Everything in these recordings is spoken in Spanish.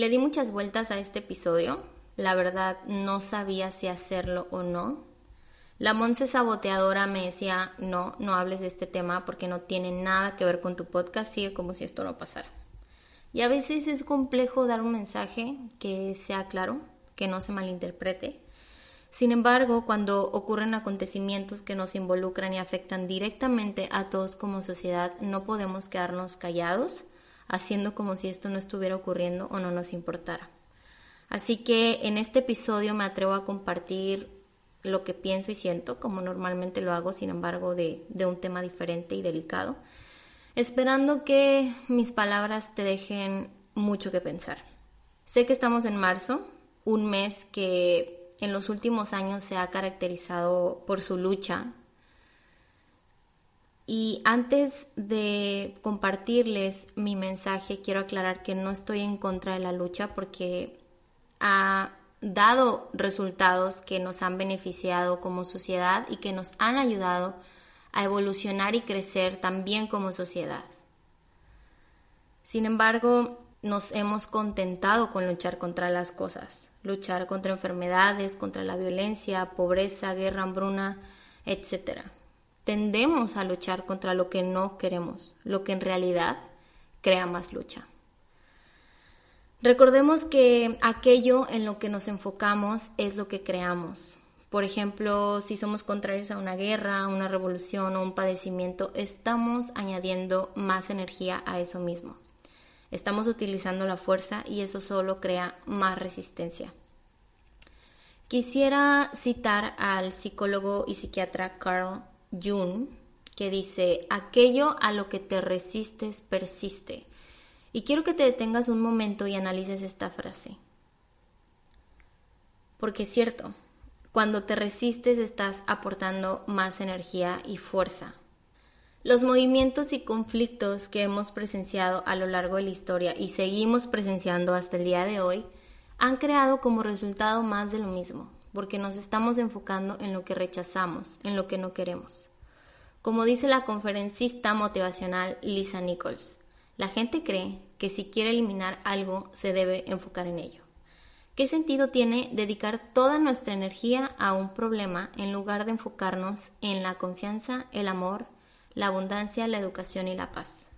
Le di muchas vueltas a este episodio. La verdad no sabía si hacerlo o no. La Monse saboteadora me decía, no, no hables de este tema porque no tiene nada que ver con tu podcast, sigue como si esto no pasara. Y a veces es complejo dar un mensaje que sea claro, que no se malinterprete. Sin embargo, cuando ocurren acontecimientos que nos involucran y afectan directamente a todos como sociedad, no podemos quedarnos callados, haciendo como si esto no estuviera ocurriendo o no nos importara. Así que en este episodio me atrevo a compartir lo que pienso y siento, como normalmente lo hago, sin embargo, de, un tema diferente y delicado esperando que mis palabras te dejen mucho que pensar. Sé que estamos en marzo, un mes que en los últimos años se ha caracterizado por su lucha. Y antes de compartirles mi mensaje, quiero aclarar que no estoy en contra de la lucha porque ha dado resultados que nos han beneficiado como sociedad y que nos han ayudado a evolucionar y crecer también como sociedad. Sin embargo, nos hemos contentado con luchar contra las cosas, luchar contra enfermedades, contra la violencia, pobreza, guerra, hambruna, etc. Tendemos a luchar contra lo que no queremos, lo que en realidad crea más lucha. Recordemos que aquello en lo que nos enfocamos es lo que creamos. Por ejemplo, si somos contrarios a una guerra, una revolución o un padecimiento, estamos añadiendo más energía a eso mismo. Estamos utilizando la fuerza y eso solo crea más resistencia. Quisiera citar al psicólogo y psiquiatra Carl Jung, que dice, aquello a lo que te resistes persiste. Y quiero que te detengas un momento y analices esta frase. Porque es cierto, cuando te resistes estás aportando más energía y fuerza. Los movimientos y conflictos que hemos presenciado a lo largo de la historia y seguimos presenciando hasta el día de hoy han creado como resultado más de lo mismo, porque nos estamos enfocando en lo que rechazamos, en lo que no queremos. Como dice la conferencista motivacional Lisa Nichols, la gente cree que si quiere eliminar algo se debe enfocar en ello. ¿Qué sentido tiene dedicar toda nuestra energía a un problema en lugar de enfocarnos en la confianza, el amor, la abundancia, la educación y la paz?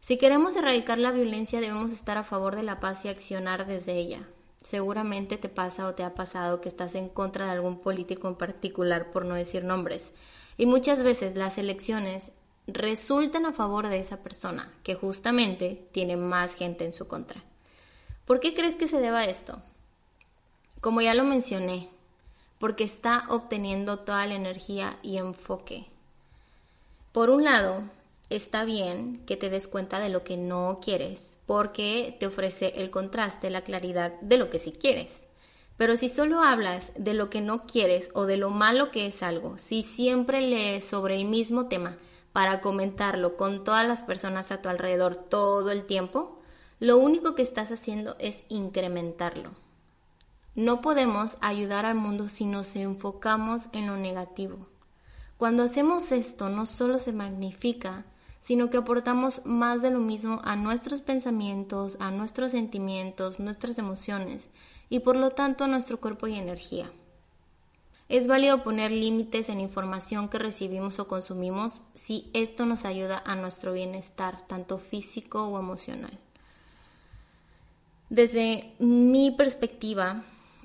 Si queremos erradicar la violencia debemos estar a favor de la paz y accionar desde ella. Seguramente te pasa o te ha pasado que estás en contra de algún político en particular, por no decir nombres, y muchas veces las elecciones resultan a favor de esa persona, que justamente tiene más gente en su contra. ¿Por qué crees que se deba esto? Como ya lo mencioné, porque está obteniendo toda la energía y enfoque. Por un lado, está bien que te des cuenta de lo que no quieres, porque te ofrece el contraste, la claridad de lo que sí quieres. Pero si solo hablas de lo que no quieres o de lo malo que es algo, si siempre lees sobre el mismo tema para comentarlo con todas las personas a tu alrededor todo el tiempo, lo único que estás haciendo es incrementarlo. No podemos ayudar al mundo si nos enfocamos en lo negativo. Cuando hacemos esto no solo se magnifica, sino que aportamos más de lo mismo a nuestros pensamientos, a nuestros sentimientos, nuestras emociones y por lo tanto a nuestro cuerpo y energía. Es válido poner límites en información que recibimos o consumimos si esto nos ayuda a nuestro bienestar, tanto físico o emocional. Desde mi perspectiva,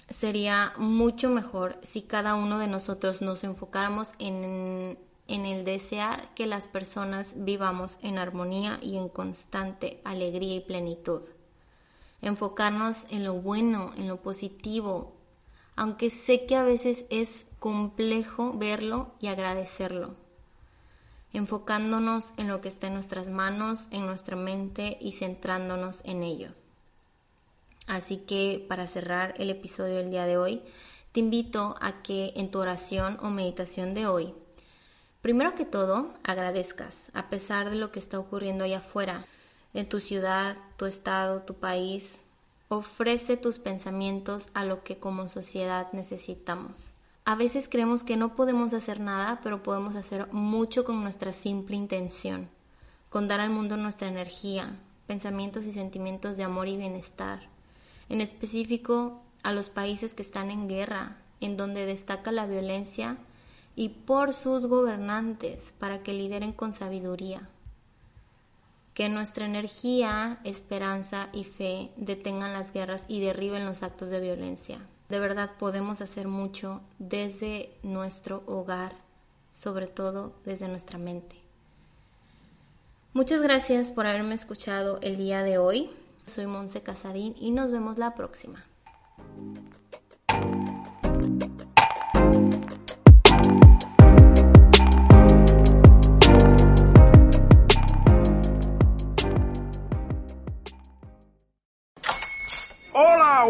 sería mucho mejor si cada uno de nosotros nos enfocáramos en, en, el desear que las personas vivamos en armonía y en constante alegría y plenitud. Enfocarnos en lo bueno, en lo positivo, aunque sé que a veces es complejo verlo y agradecerlo, enfocándonos en lo que está en nuestras manos, en nuestra mente y centrándonos en ello. Así que para cerrar el episodio del día de hoy, te invito a que en tu oración o meditación de hoy, primero que todo, agradezcas a pesar de lo que está ocurriendo allá afuera, en tu ciudad, tu estado, tu país. Ofrece tus pensamientos a lo que como sociedad necesitamos. A veces creemos que no podemos hacer nada, pero podemos hacer mucho con nuestra simple intención, con dar al mundo nuestra energía, pensamientos y sentimientos de amor y bienestar en específico a los países que están en guerra, en donde destaca la violencia, y por sus gobernantes para que lideren con sabiduría. Que nuestra energía, esperanza y fe detengan las guerras y derriben los actos de violencia. De verdad podemos hacer mucho desde nuestro hogar, sobre todo desde nuestra mente. Muchas gracias por haberme escuchado el día de hoy. Soy Monse Casarín y nos vemos la próxima.